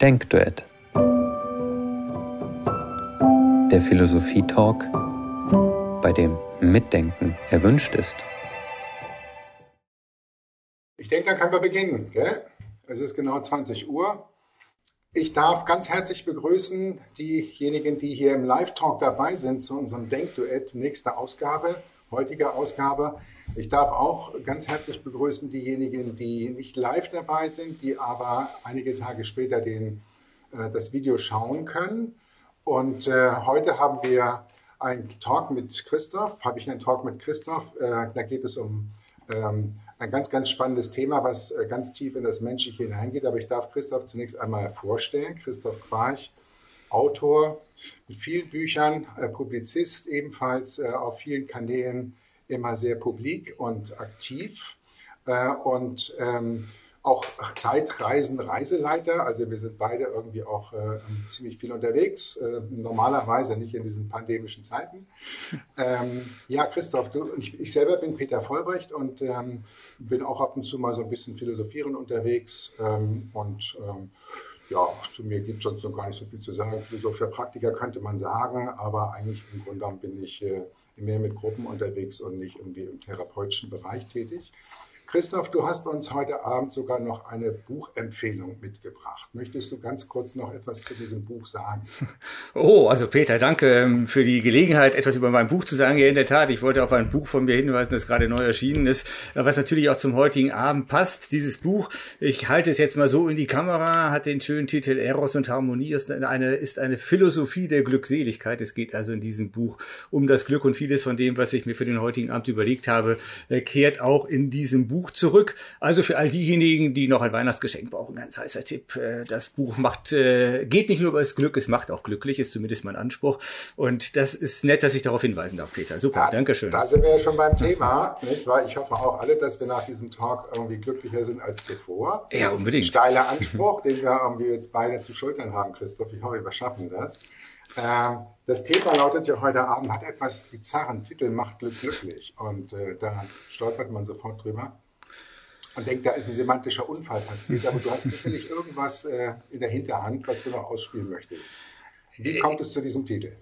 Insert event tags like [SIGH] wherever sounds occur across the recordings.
Denkduett. Der Philosophie-Talk, bei dem Mitdenken erwünscht ist. Ich denke, dann können wir beginnen. Gell? Es ist genau 20 Uhr. Ich darf ganz herzlich begrüßen diejenigen, die hier im Live-Talk dabei sind zu unserem Denkduett, nächste Ausgabe, heutige Ausgabe. Ich darf auch ganz herzlich begrüßen diejenigen, die nicht live dabei sind, die aber einige Tage später den, äh, das Video schauen können. Und äh, heute haben wir einen Talk mit Christoph, habe ich einen Talk mit Christoph. Äh, da geht es um ähm, ein ganz, ganz spannendes Thema, was äh, ganz tief in das Menschliche hineingeht. Aber ich darf Christoph zunächst einmal vorstellen. Christoph Quarch, Autor mit vielen Büchern, äh, Publizist ebenfalls äh, auf vielen Kanälen immer sehr publik und aktiv äh, und ähm, auch Zeitreisen, Reiseleiter. Also wir sind beide irgendwie auch äh, ziemlich viel unterwegs, äh, normalerweise nicht in diesen pandemischen Zeiten. [LAUGHS] Ähm, ja, Christoph, du, ich, ich, selber bin Peter Vollbrecht und ähm, bin auch ab und zu mal so ein bisschen philosophieren unterwegs ähm, und ähm, ja, zu mir gibt es sonst noch gar nicht so viel zu sagen. Philosophischer Praktiker könnte man sagen, aber eigentlich im Grunde genommen bin ich äh, mehr mit Gruppen unterwegs und nicht irgendwie im therapeutischen Bereich tätig. Christoph, du hast uns heute Abend sogar noch eine Buchempfehlung mitgebracht. Möchtest du ganz kurz noch etwas zu diesem Buch sagen? [LAUGHS] Oh, also Peter, danke ähm, für die Gelegenheit, etwas über mein Buch zu sagen. Ja, in der Tat, ich wollte auf ein Buch von mir hinweisen, das gerade neu erschienen ist, was natürlich auch zum heutigen Abend passt. Dieses Buch, ich halte es jetzt mal so in die Kamera, hat den schönen Titel Eros und Harmonie, ist eine, ist eine Philosophie der Glückseligkeit. Es geht also in diesem Buch um das Glück und vieles von dem, was ich mir für den heutigen Abend überlegt habe, äh, kehrt auch in diesem Buch Buch zurück. Also für all diejenigen, die noch ein Weihnachtsgeschenk brauchen, ganz heißer Tipp. Äh, das Buch macht, äh, geht nicht nur über das Glück, es macht auch glücklich, ist zumindest mein Anspruch. Und das ist nett, dass ich darauf hinweisen darf, Peter. Super, da, Dankeschön. Da sind wir ja schon beim Thema, nicht wahr? Ich hoffe auch alle, dass wir nach diesem Talk irgendwie glücklicher sind als zuvor. Ja, unbedingt. Steiler Anspruch, den wir irgendwie jetzt beide zu schultern haben, Christoph. Ich hoffe, wir schaffen das. Ähm, das Thema lautet ja heute Abend, hat etwas bizarren Titel, macht Glück glücklich. Und äh, da stolpert man sofort drüber und denkt, da ist ein semantischer Unfall passiert, aber du hast sicherlich irgendwas äh, in der Hinterhand, was du noch ausspielen möchtest. Wie kommt es zu diesem Titel?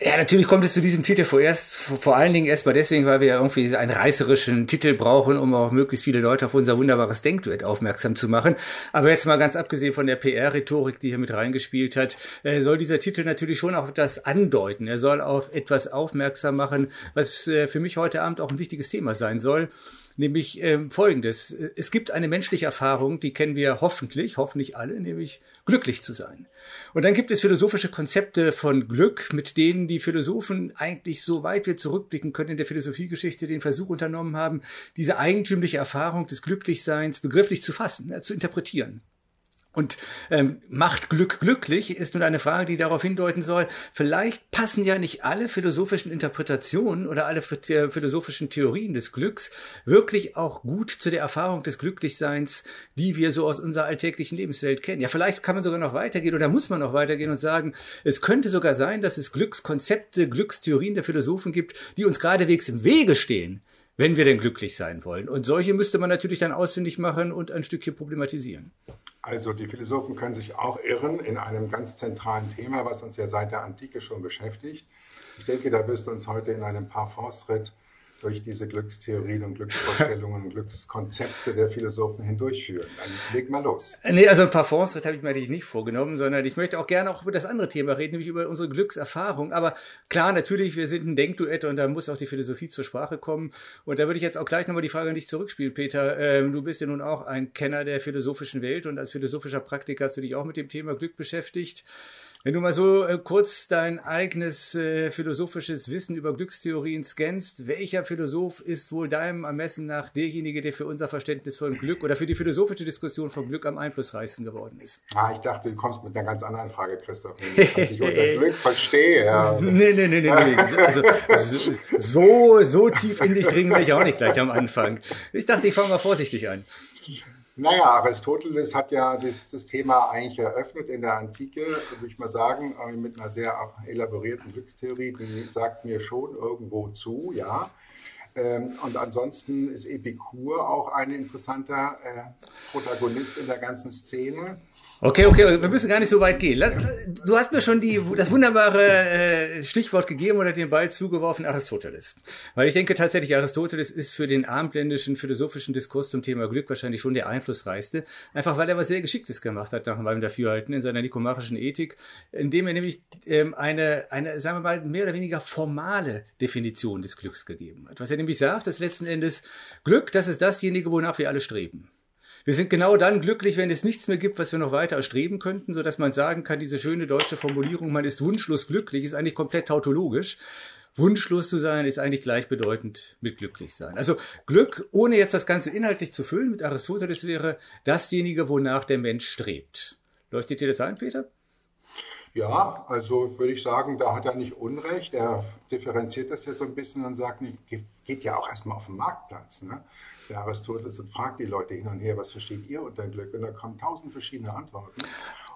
Ja, natürlich kommt es zu diesem Titel vorerst, vor allen Dingen erstmal deswegen, weil wir irgendwie einen reißerischen Titel brauchen, um auch möglichst viele Leute auf unser wunderbares Denkduett aufmerksam zu machen. Aber jetzt mal ganz abgesehen von der PR-Rhetorik, die hier mit reingespielt hat, äh, soll dieser Titel natürlich schon auch etwas andeuten. Er soll auf etwas aufmerksam machen, was äh, für mich heute Abend auch ein wichtiges Thema sein soll nämlich ähm, folgendes. Es gibt eine menschliche Erfahrung, die kennen wir hoffentlich, hoffentlich alle, nämlich glücklich zu sein. Und dann gibt es philosophische Konzepte von Glück, mit denen die Philosophen eigentlich so weit wir zurückblicken können in der Philosophiegeschichte den Versuch unternommen haben, diese eigentümliche Erfahrung des Glücklichseins begrifflich zu fassen, zu interpretieren. Und ähm, macht Glück glücklich ist nun eine Frage, die darauf hindeuten soll, vielleicht passen ja nicht alle philosophischen Interpretationen oder alle philosophischen Theorien des Glücks wirklich auch gut zu der Erfahrung des Glücklichseins, die wir so aus unserer alltäglichen Lebenswelt kennen. Ja, vielleicht kann man sogar noch weitergehen oder muss man noch weitergehen und sagen, es könnte sogar sein, dass es Glückskonzepte, Glückstheorien der Philosophen gibt, die uns geradewegs im Wege stehen, wenn wir denn glücklich sein wollen. Und solche müsste man natürlich dann ausfindig machen und ein Stückchen problematisieren. Also die Philosophen können sich auch irren in einem ganz zentralen Thema, was uns ja seit der Antike schon beschäftigt. Ich denke, da wirst du uns heute in einem Parfumsritt durch diese Glückstheorien und Glücksvorstellungen und Glückskonzepte der Philosophen hindurchführen. Dann leg mal los. Nee, also ein Parfumsritt habe ich mir natürlich nicht vorgenommen, sondern ich möchte auch gerne auch über das andere Thema reden, nämlich über unsere Glückserfahrung. Aber klar, natürlich, wir sind ein Denkduett und da muss auch die Philosophie zur Sprache kommen. Und da würde ich jetzt auch gleich nochmal die Frage an dich zurückspielen, Peter. Ähm, du bist ja nun auch ein Kenner der philosophischen Welt und als philosophischer Praktiker hast du dich auch mit dem Thema Glück beschäftigt. Wenn du mal so äh, kurz dein eigenes äh, philosophisches Wissen über Glückstheorien scannst, welcher Philosoph ist wohl deinem Ermessen nach derjenige, der für unser Verständnis von Glück oder für die philosophische Diskussion von Glück am einflussreichsten geworden ist? Ah, ich dachte, du kommst mit einer ganz anderen Frage, Christoph. Was ich unter [LAUGHS] Glück verstehe. Ja. Nee, nee, nee, nee, nee. [LAUGHS] Also, also, so, so tief in dich dringen will ich auch nicht gleich am Anfang. Ich dachte, ich fange mal vorsichtig an. Naja, Aristoteles hat ja das, das, Thema eigentlich eröffnet in der Antike, würde ich mal sagen, äh, mit einer sehr elaborierten Glückstheorie, die sagt mir schon irgendwo zu, ja. Ähm, und ansonsten ist Epikur auch ein interessanter äh, Protagonist in der ganzen Szene. Okay, okay, wir müssen gar nicht so weit gehen. Du hast mir schon die, das wunderbare äh, Stichwort gegeben oder den Ball zugeworfen, Aristoteles. Weil ich denke tatsächlich, Aristoteles ist für den abendländischen philosophischen Diskurs zum Thema Glück wahrscheinlich schon der einflussreichste. Einfach weil er was sehr Geschicktes gemacht hat nach meinem Dafürhalten in seiner nikomachischen Ethik, indem er nämlich ähm, eine, eine, sagen wir mal, mehr oder weniger formale Definition des Glücks gegeben hat. Was er nämlich sagt, ist letzten Endes Glück, das ist dasjenige, wonach wir alle streben. Wir sind genau dann glücklich, wenn es nichts mehr gibt, was wir noch weiter erstreben könnten, so dass man sagen kann, diese schöne deutsche Formulierung, man ist wunschlos glücklich, ist eigentlich komplett tautologisch. Wunschlos zu sein ist eigentlich gleichbedeutend mit glücklich sein. Also Glück, ohne jetzt das Ganze inhaltlich zu füllen mit Aristoteles, wäre dasjenige, wonach der Mensch strebt. Leuchtet dir das ein, Peter? Ja, also würde ich sagen, da hat er nicht Unrecht. Er differenziert das ja so ein bisschen und sagt, geht ja auch erstmal auf den Marktplatz. Ne? Der Aristoteles und fragt die Leute hin und her, was versteht ihr unter Glück? Und da kommen tausend verschiedene Antworten.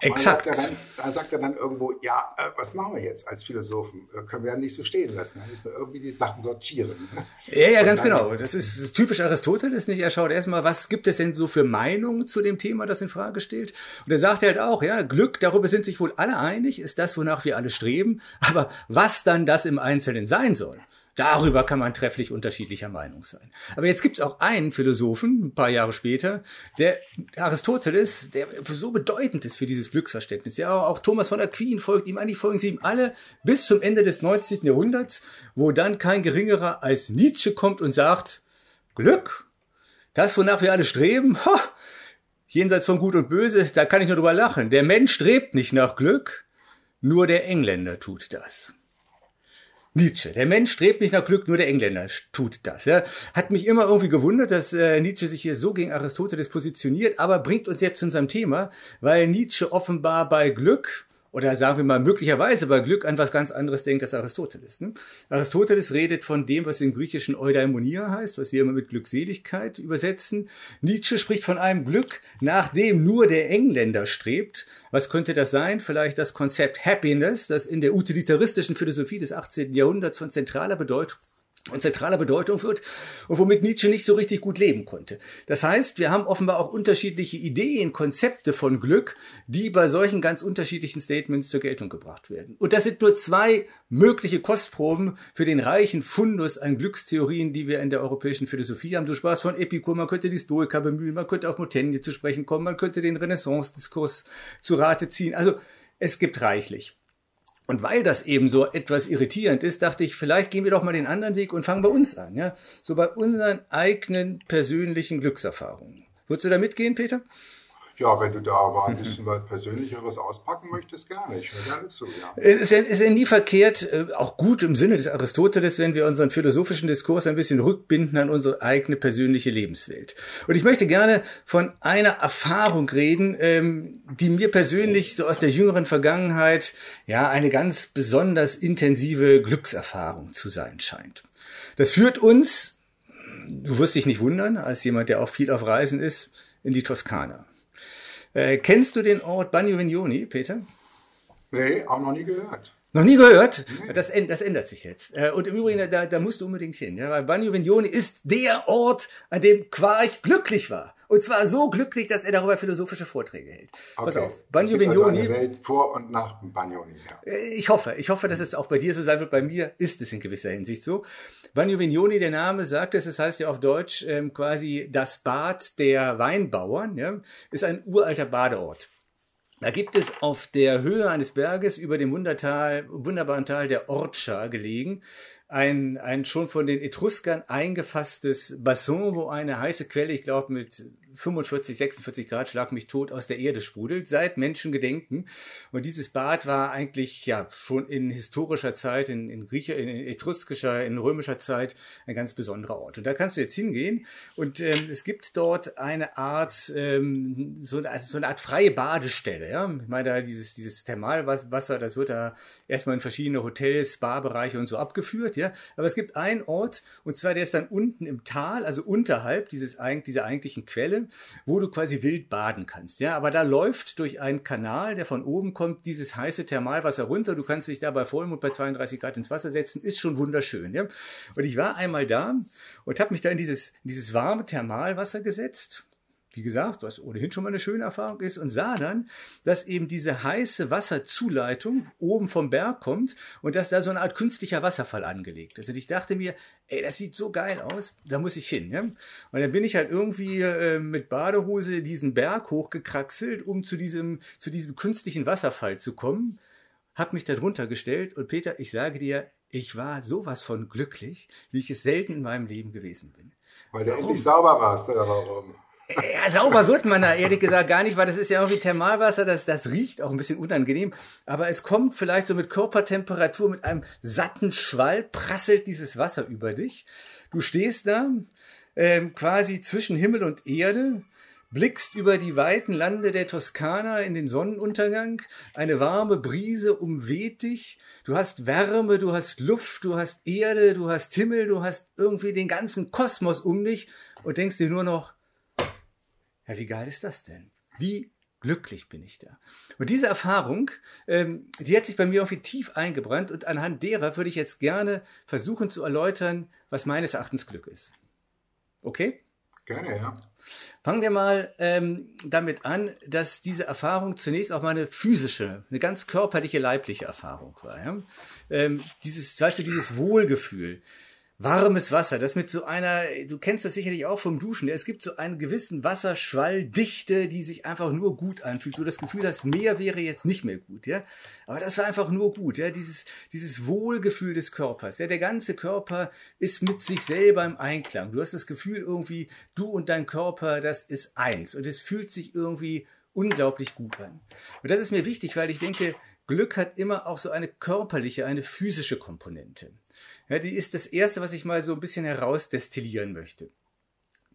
Exakt. Da sagt, sagt er dann irgendwo, ja, äh, was machen wir jetzt als Philosophen? Äh, können wir ja nicht so stehen lassen. Da müssen wir irgendwie die Sachen sortieren. Ne? Ja, ja, ganz genau. Das ist, das ist typisch Aristoteles, nicht? Er schaut erstmal, was gibt es denn so für Meinungen zu dem Thema, das in Frage steht? Und er sagt halt auch, ja, Glück, darüber sind sich wohl alle einig, ist das, wonach wir alle streben. Aber was dann das im Einzelnen sein soll? Darüber kann man trefflich unterschiedlicher Meinung sein. Aber jetzt gibt es auch einen Philosophen, ein paar Jahre später, der Aristoteles, der so bedeutend ist für dieses Glücksverständnis. Ja, auch Thomas von Aquin folgt ihm, eigentlich folgen sie ihm alle bis zum Ende des 19. Jahrhunderts, wo dann kein geringerer als Nietzsche kommt und sagt, Glück, das, wonach wir alle streben, ha, jenseits von Gut und Böse, da kann ich nur drüber lachen. Der Mensch strebt nicht nach Glück, nur der Engländer tut das. Nietzsche. Der Mensch strebt nicht nach Glück, nur der Engländer tut das. Ja. Hat mich immer irgendwie gewundert, dass äh, Nietzsche sich hier so gegen Aristoteles positioniert, aber bringt uns jetzt zu unserem Thema, weil Nietzsche offenbar bei Glück oder sagen wir mal möglicherweise bei Glück an was ganz anderes denkt als Aristoteles. Ne? Aristoteles redet von dem, was im Griechischen Eudaimonia heißt, was wir immer mit Glückseligkeit übersetzen. Nietzsche spricht von einem Glück, nach dem nur der Engländer strebt. Was könnte das sein? Vielleicht das Konzept Happiness, das in der utilitaristischen Philosophie des 18. Jahrhunderts von zentraler Bedeutung und zentraler Bedeutung wird und womit Nietzsche nicht so richtig gut leben konnte. Das heißt, wir haben offenbar auch unterschiedliche Ideen, Konzepte von Glück, die bei solchen ganz unterschiedlichen Statements zur Geltung gebracht werden. Und das sind nur zwei mögliche Kostproben für den reichen Fundus an Glückstheorien, die wir in der europäischen Philosophie haben. Du sprachst von Epikur, man könnte die Stoiker bemühen, man könnte auf Montaigne zu sprechen kommen, man könnte den Renaissance-Diskurs zu Rate ziehen. Also es gibt reichlich. Und weil das eben so etwas irritierend ist, dachte ich, vielleicht gehen wir doch mal den anderen Weg und fangen bei uns an, ja? So bei unseren eigenen persönlichen Glückserfahrungen. Würdest du da mitgehen, Peter? Ja, wenn du da mal ein bisschen was Persönlicheres auspacken möchtest, gerne. Ich höre gerne zu, ja. Es ist ja, ist ja nie verkehrt, äh, auch gut im Sinne des Aristoteles, wenn wir unseren philosophischen Diskurs ein bisschen rückbinden an unsere eigene persönliche Lebenswelt. Und ich möchte gerne von einer Erfahrung reden, ähm, die mir persönlich so aus der jüngeren Vergangenheit ja eine ganz besonders intensive Glückserfahrung zu sein scheint. Das führt uns, du wirst dich nicht wundern, als jemand, der auch viel auf Reisen ist, in die Toskana. Äh, kennst du den Ort Bagno Vignoni, Peter? Nee, auch noch nie gehört. Noch nie gehört? Nee. Das, das, ändert sich jetzt. Äh, und im Übrigen, da, da musst du unbedingt hin. Ja? Weil Bagno Vignoni ist der Ort, an dem Quarch glücklich war. Und zwar so glücklich, dass er darüber philosophische Vorträge hält. Okay. Pass auf, Bagno Vignoni. Also Welt vor und nach Bagnoni. Ja. Äh, ich hoffe, ich hoffe, dass es auch bei dir so sein wird. Bei mir ist es in gewisser Hinsicht so. Bagno Vignoni, der Name sagt es, es heißt ja auf Deutsch ähm, quasi das Bad der Weinbauern, ja, ist ein uralter Badeort. Da gibt es auf der Höhe eines Berges über dem Wundertal, wunderbaren Tal der Orcia gelegen, ein, ein schon von den Etruskern eingefasstes Bassin, wo eine heiße Quelle, ich glaube mit 45, 46 Grad, schlag mich tot, aus der Erde sprudelt, seit Menschengedenken. Und dieses Bad war eigentlich ja schon in historischer Zeit, in, in Griecher, in etruskischer, in römischer Zeit ein ganz besonderer Ort. Und da kannst du jetzt hingehen und ähm, es gibt dort eine Art, ähm, so, eine, so eine Art freie Badestelle. Ja? Ich meine, da dieses, dieses Thermalwasser, das wird da erstmal in verschiedene Hotels, Barbereiche und so abgeführt. Ja? Aber es gibt einen Ort, und zwar der ist dann unten im Tal, also unterhalb dieses, dieser eigentlichen Quelle wo du quasi wild baden kannst. Ja, aber da läuft durch einen Kanal, der von oben kommt, dieses heiße Thermalwasser runter. Du kannst dich da bei Vollmond bei 32 Grad ins Wasser setzen. Ist schon wunderschön. Ja, und ich war einmal da und habe mich da in dieses, in dieses warme Thermalwasser gesetzt wie gesagt, was ohnehin schon mal eine schöne Erfahrung ist, und sah dann, dass eben diese heiße Wasserzuleitung oben vom Berg kommt und dass da so eine Art künstlicher Wasserfall angelegt ist. Und ich dachte mir, ey, das sieht so geil aus, da muss ich hin. Ja? Und dann bin ich halt irgendwie äh, mit Badehose diesen Berg hochgekraxelt, um zu diesem, zu diesem künstlichen Wasserfall zu kommen, hab mich da drunter gestellt und Peter, ich sage dir, ich war sowas von glücklich, wie ich es selten in meinem Leben gewesen bin. Weil du endlich sauber warst, oder warum? Ja, sauber wird man da ehrlich gesagt gar nicht, weil das ist ja irgendwie Thermalwasser, das, das riecht auch ein bisschen unangenehm. Aber es kommt vielleicht so mit Körpertemperatur, mit einem satten Schwall, prasselt dieses Wasser über dich. Du stehst da ähm, quasi zwischen Himmel und Erde, blickst über die weiten Lande der Toskana in den Sonnenuntergang, eine warme Brise umweht dich, du hast Wärme, du hast Luft, du hast Erde, du hast Himmel, du hast irgendwie den ganzen Kosmos um dich und denkst dir nur noch, ja, wie geil ist das denn? Wie glücklich bin ich da. Und diese Erfahrung, ähm, die hat sich bei mir irgendwie tief eingebrannt und anhand derer würde ich jetzt gerne versuchen zu erläutern, was meines Erachtens Glück ist. Okay? Gerne, ja. Fangen wir mal ähm, damit an, dass diese Erfahrung zunächst auch mal eine physische, eine ganz körperliche, leibliche Erfahrung war. Ja? Ähm, dieses, weißt du, dieses Wohlgefühl, warmes Wasser, das mit so einer, du kennst das sicherlich auch vom Duschen, es gibt so einen gewissen Wasserschwalldichte, die sich einfach nur gut anfühlt. Du das Gefühl hast, mehr wäre jetzt nicht mehr gut, ja. Aber das war einfach nur gut, ja. Dieses, dieses Wohlgefühl des Körpers, ja. Der ganze Körper ist mit sich selber im Einklang. Du hast das Gefühl irgendwie, du und dein Körper, das ist eins. Und es fühlt sich irgendwie unglaublich gut an. Und das ist mir wichtig, weil ich denke, Glück hat immer auch so eine körperliche, eine physische Komponente. Ja, die ist das erste, was ich mal so ein bisschen herausdestillieren möchte.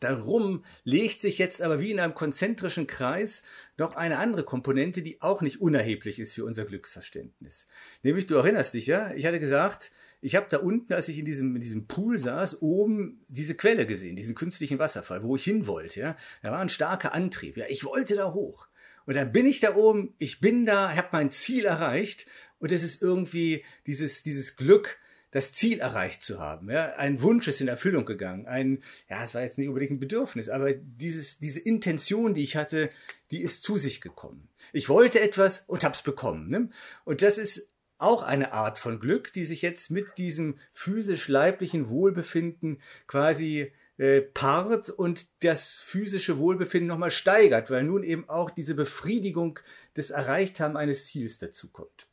Darum legt sich jetzt aber wie in einem konzentrischen Kreis noch eine andere Komponente, die auch nicht unerheblich ist für unser Glücksverständnis. Nämlich, du erinnerst dich ja, ich hatte gesagt, ich habe da unten, als ich in diesem, in diesem Pool saß, oben diese Quelle gesehen, diesen künstlichen Wasserfall, wo ich hin wollte. Ja. Da war ein starker Antrieb. Ja, ich wollte da hoch. Und dann bin ich da oben, ich bin da, habe mein Ziel erreicht und es ist irgendwie dieses, dieses Glück, das Ziel erreicht zu haben. Ja? Ein Wunsch ist in Erfüllung gegangen. Ein, ja, es war jetzt nicht unbedingt ein Bedürfnis, aber dieses, diese Intention, die ich hatte, die ist zu sich gekommen. Ich wollte etwas und hab's bekommen. Ne? Und das ist auch eine Art von Glück, die sich jetzt mit diesem physisch-leiblichen Wohlbefinden quasi äh, paart und das physische Wohlbefinden nochmal steigert, weil nun eben auch diese Befriedigung des Erreichthaben eines Ziels dazukommt.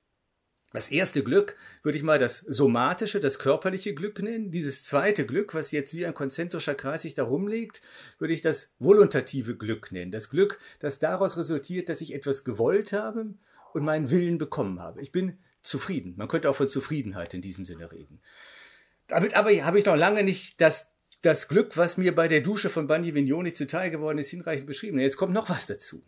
Das erste Glück würde ich mal das somatische, das körperliche Glück nennen. Dieses zweite Glück, was jetzt wie ein konzentrischer Kreis sich da rumlegt, würde ich das volontative Glück nennen. Das Glück, das daraus resultiert, dass ich etwas gewollt habe und meinen Willen bekommen habe. Ich bin zufrieden. Man könnte auch von Zufriedenheit in diesem Sinne reden. Damit aber habe ich noch lange nicht das, das Glück, was mir bei der Dusche von Bandi Vignoni zuteil geworden ist, hinreichend beschrieben. Jetzt kommt noch was dazu.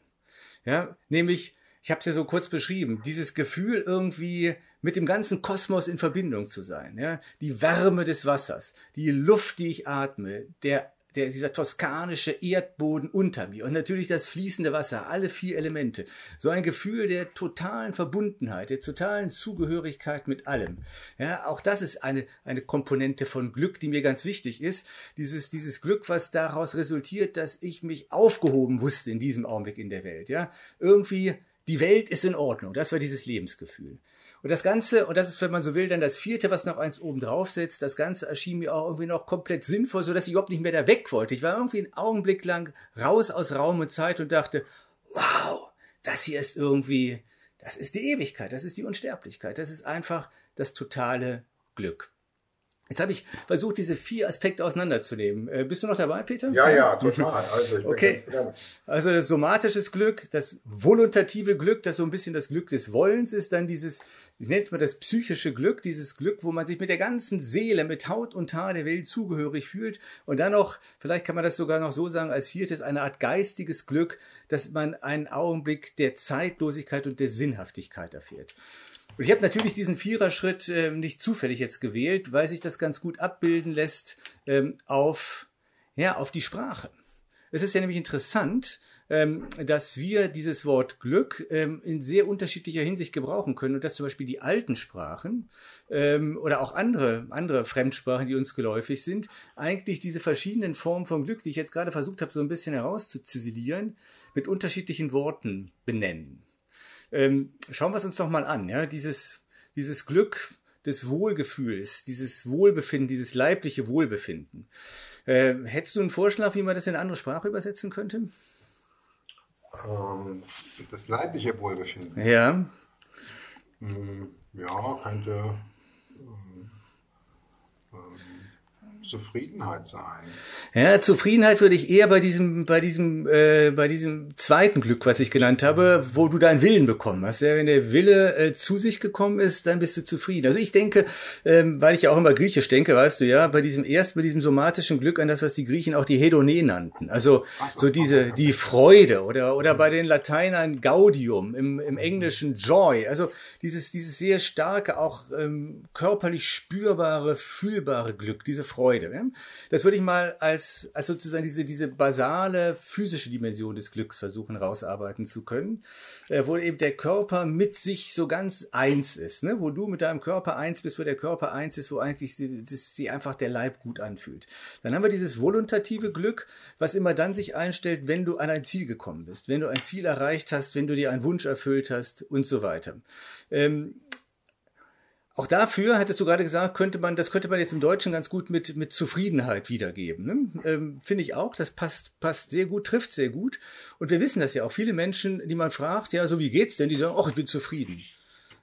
Ja, nämlich ich habe es ja so kurz beschrieben, dieses Gefühl irgendwie mit dem ganzen Kosmos in Verbindung zu sein, ja, die Wärme des Wassers, die Luft, die ich atme, der der, dieser toskanische Erdboden unter mir und natürlich das fließende Wasser, alle vier Elemente. So ein Gefühl der totalen Verbundenheit, der totalen Zugehörigkeit mit allem. Ja, auch das ist eine, eine Komponente von Glück, die mir ganz wichtig ist. Dieses, dieses Glück, was daraus resultiert, dass ich mich aufgehoben wusste in diesem Augenblick in der Welt. Ja, irgendwie die Welt ist in Ordnung. Das war dieses Lebensgefühl. Und das Ganze, und das ist, wenn man so will, dann das vierte, was noch eins oben drauf setzt, das Ganze erschien mir auch irgendwie noch komplett sinnvoll, so dass ich überhaupt nicht mehr da weg wollte. Ich war irgendwie einen Augenblick lang raus aus Raum und Zeit und dachte, wow, das hier ist irgendwie, das ist die Ewigkeit, das ist die Unsterblichkeit, das ist einfach das totale Glück. Jetzt habe ich versucht, diese vier Aspekte auseinanderzunehmen. Äh, bist du noch dabei, Peter? Ja, ja, total. Also ich bin okay. Also somatisches Glück, das volontative Glück, das so ein bisschen das Glück des Wollens ist, dann dieses, ich nenne es mal das psychische Glück, dieses Glück, wo man sich mit der ganzen Seele, mit Haut und Haar der Welt zugehörig fühlt. Und dann noch, vielleicht kann man das sogar noch so sagen, als viertes eine Art geistiges Glück, dass man einen Augenblick der Zeitlosigkeit und der Sinnhaftigkeit erfährt. Und ich habe natürlich diesen Viererschritt äh, nicht zufällig jetzt gewählt, weil sich das ganz gut abbilden lässt ähm, auf, ja, auf die Sprache. es ist ja nämlich interessant, ähm, dass wir dieses Wort Glück ähm, in sehr unterschiedlicher Hinsicht gebrauchen können und dass zum Beispiel die alten Sprachen ähm, oder auch andere, andere Fremdsprachen, die uns geläufig sind, eigentlich diese verschiedenen Formen von Glück, die ich jetzt gerade versucht habe, so ein bisschen herauszuziselieren, mit unterschiedlichen Worten benennen. Ähm, schauen wir es uns doch mal an. Ja? Dieses, dieses Glück des Wohlgefühls, dieses Wohlbefinden, dieses leibliche Wohlbefinden. Äh, hättest du einen Vorschlag, wie man das in eine andere Sprache übersetzen könnte? Ähm, das leibliche Wohlbefinden. Ja. Hm, ja, könnte ähm, ähm, Zufriedenheit sein. Ja, Zufriedenheit würde ich eher bei diesem, bei diesem, äh, bei diesem zweiten Glück, was ich genannt habe, wo du deinen Willen bekommen hast. Ja, wenn der Wille äh, zu sich gekommen ist, dann bist du zufrieden. Also ich denke, ähm, weil ich ja auch immer griechisch denke, weißt du ja, bei diesem erst, bei diesem somatischen Glück an das, was die Griechen auch die Hedone nannten. Also so diese, die Freude oder, oder bei den Lateinern Gaudium, im, im Englischen Joy. Also dieses, dieses sehr starke, auch ähm, körperlich spürbare, fühlbare Glück, diese Freude. Freude. Das würde ich mal als, als sozusagen diese, diese basale physische Dimension des Glücks versuchen rausarbeiten zu können, äh, wo eben der Körper mit sich so ganz eins ist, ne? wo du mit deinem Körper eins bist, wo der Körper eins ist, wo eigentlich sie, das, sie einfach der Leib gut anfühlt. Dann haben wir dieses voluntative Glück, was immer dann sich einstellt, wenn du an ein Ziel gekommen bist, wenn du ein Ziel erreicht hast, wenn du dir einen Wunsch erfüllt hast und so weiter. Ähm, auch dafür, hattest du gerade gesagt, könnte man, das könnte man jetzt im Deutschen ganz gut mit, mit Zufriedenheit wiedergeben. Ne? Ähm, Finde ich auch. Das passt, passt sehr gut, trifft sehr gut. Und wir wissen das ja auch. Viele Menschen, die man fragt, ja, so wie geht's denn? Die sagen, ach, ich bin zufrieden.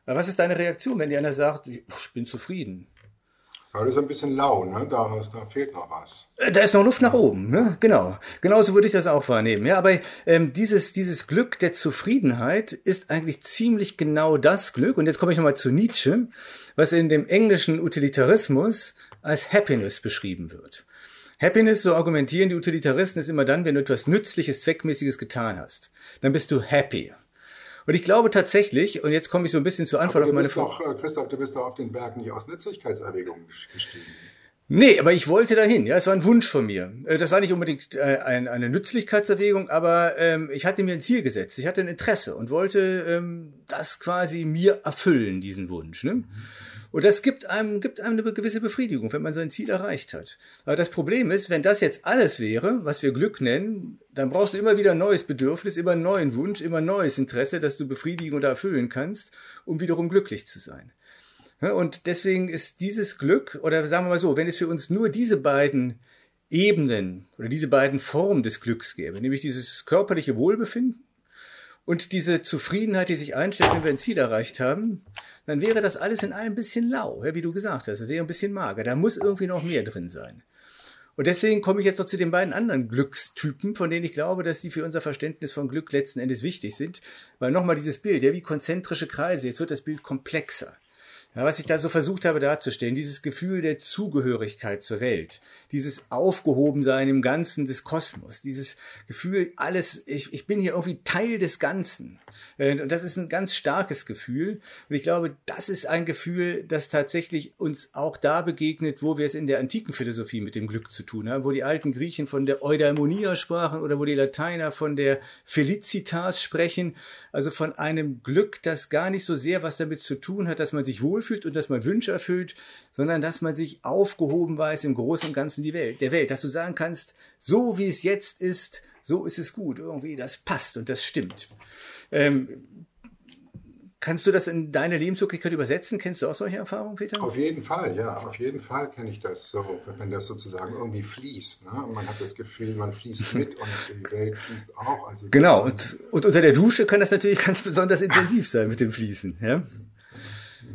Aber was ist deine Reaktion, wenn dir einer sagt, ich bin zufrieden? Ja, das ist ein bisschen lau, ne? Da, da fehlt noch was. Äh, da ist noch Luft nach oben, ne? Genau. Genauso würde ich das auch wahrnehmen. Ja, aber ähm, dieses, dieses Glück der Zufriedenheit ist eigentlich ziemlich genau das Glück. Und jetzt komme ich nochmal zu Nietzsche, was in dem englischen Utilitarismus als Happiness beschrieben wird. Happiness, so argumentieren die Utilitaristen, ist immer dann, wenn du etwas Nützliches, Zweckmäßiges getan hast. Dann bist du happy. Und ich glaube tatsächlich, und jetzt komme ich so ein bisschen zur Antwort auf meine Frage. Äh, Christoph, du bist doch auf den Berg nicht aus Nützlichkeitserwägungen gestiegen. Nee, aber ich wollte dahin. Ja, es war ein Wunsch von mir. Äh, das war nicht unbedingt äh, eine Nützlichkeitserwägung, aber ähm, ich hatte mir ein Ziel gesetzt. Ich hatte ein Interesse und wollte ähm, das quasi mir erfüllen, diesen Wunsch. Ne? Mhm. Und das gibt einem, gibt einem eine gewisse Befriedigung, wenn man sein Ziel erreicht hat. Aber das Problem ist, wenn das jetzt alles wäre, was wir Glück nennen, dann brauchst du immer wieder ein neues Bedürfnis, immer einen neuen Wunsch, immer ein neues Interesse, das du befriedigen oder erfüllen kannst, um wiederum glücklich zu sein. Und deswegen ist dieses Glück, oder sagen wir mal so, wenn es für uns nur diese beiden Ebenen oder diese beiden Formen des Glücks gäbe, nämlich dieses körperliche Wohlbefinden und diese Zufriedenheit, die sich einstellt, wenn wir ein Ziel erreicht haben, dann wäre das alles in allem ein bisschen lau, wie du gesagt hast. Wäre ein bisschen mager. Da muss irgendwie noch mehr drin sein. Und deswegen komme ich jetzt noch zu den beiden anderen Glückstypen, von denen ich glaube, dass die für unser Verständnis von Glück letzten Endes wichtig sind. Weil nochmal dieses Bild, ja, wie konzentrische Kreise, jetzt wird das Bild komplexer. Ja, was ich da so versucht habe darzustellen, dieses Gefühl der Zugehörigkeit zur Welt, dieses Aufgehobensein im Ganzen des Kosmos, dieses Gefühl, alles, ich, ich bin hier irgendwie Teil des Ganzen. Äh, und das ist ein ganz starkes Gefühl. Und ich glaube, das ist ein Gefühl, das tatsächlich uns auch da begegnet, wo wir es in der antiken Philosophie mit dem Glück zu tun haben, wo die alten Griechen von der Eudaimonia sprachen oder wo die Lateiner von der Felicitas sprechen, also von einem Glück, das gar nicht so sehr was damit zu tun hat, dass man sich wohl wohlfühlt und dass man Wünsche erfüllt, sondern dass man sich aufgehoben weiß im Großen und Ganzen die Welt, der Welt, dass du sagen kannst, so wie es jetzt ist, so ist es gut, irgendwie, das passt und das stimmt. Ähm, Kannst du das in deine Lebenswirklichkeit übersetzen? Kennst du auch solche Erfahrungen, Peter? Auf jeden Fall, ja, auf jeden Fall kenne ich das so, wenn das sozusagen irgendwie fließt. Ne? Und man hat das Gefühl, man fließt mit und die Welt fließt auch. Also genau, und, und unter der Dusche kann das natürlich [LAUGHS] ganz besonders intensiv sein mit dem Fließen. Ja?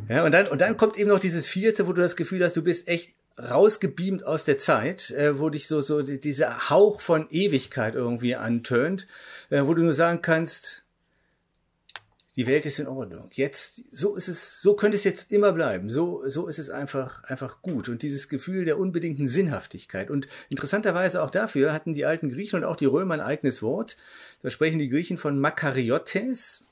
Ja, und dann, und dann kommt eben noch dieses vierte, wo du das Gefühl hast, du bist echt rausgebeamt aus der Zeit, äh, wo dich so, so die, dieser Hauch von Ewigkeit irgendwie antönt, äh, wo du nur sagen kannst, die Welt ist in Ordnung. Jetzt, so ist es, so könnte es jetzt immer bleiben. So, so ist es einfach, einfach gut. Und dieses Gefühl der unbedingten Sinnhaftigkeit. Und interessanterweise auch dafür hatten die alten Griechen und auch die Römer ein eigenes Wort. Da sprechen die Griechen von Makariotes,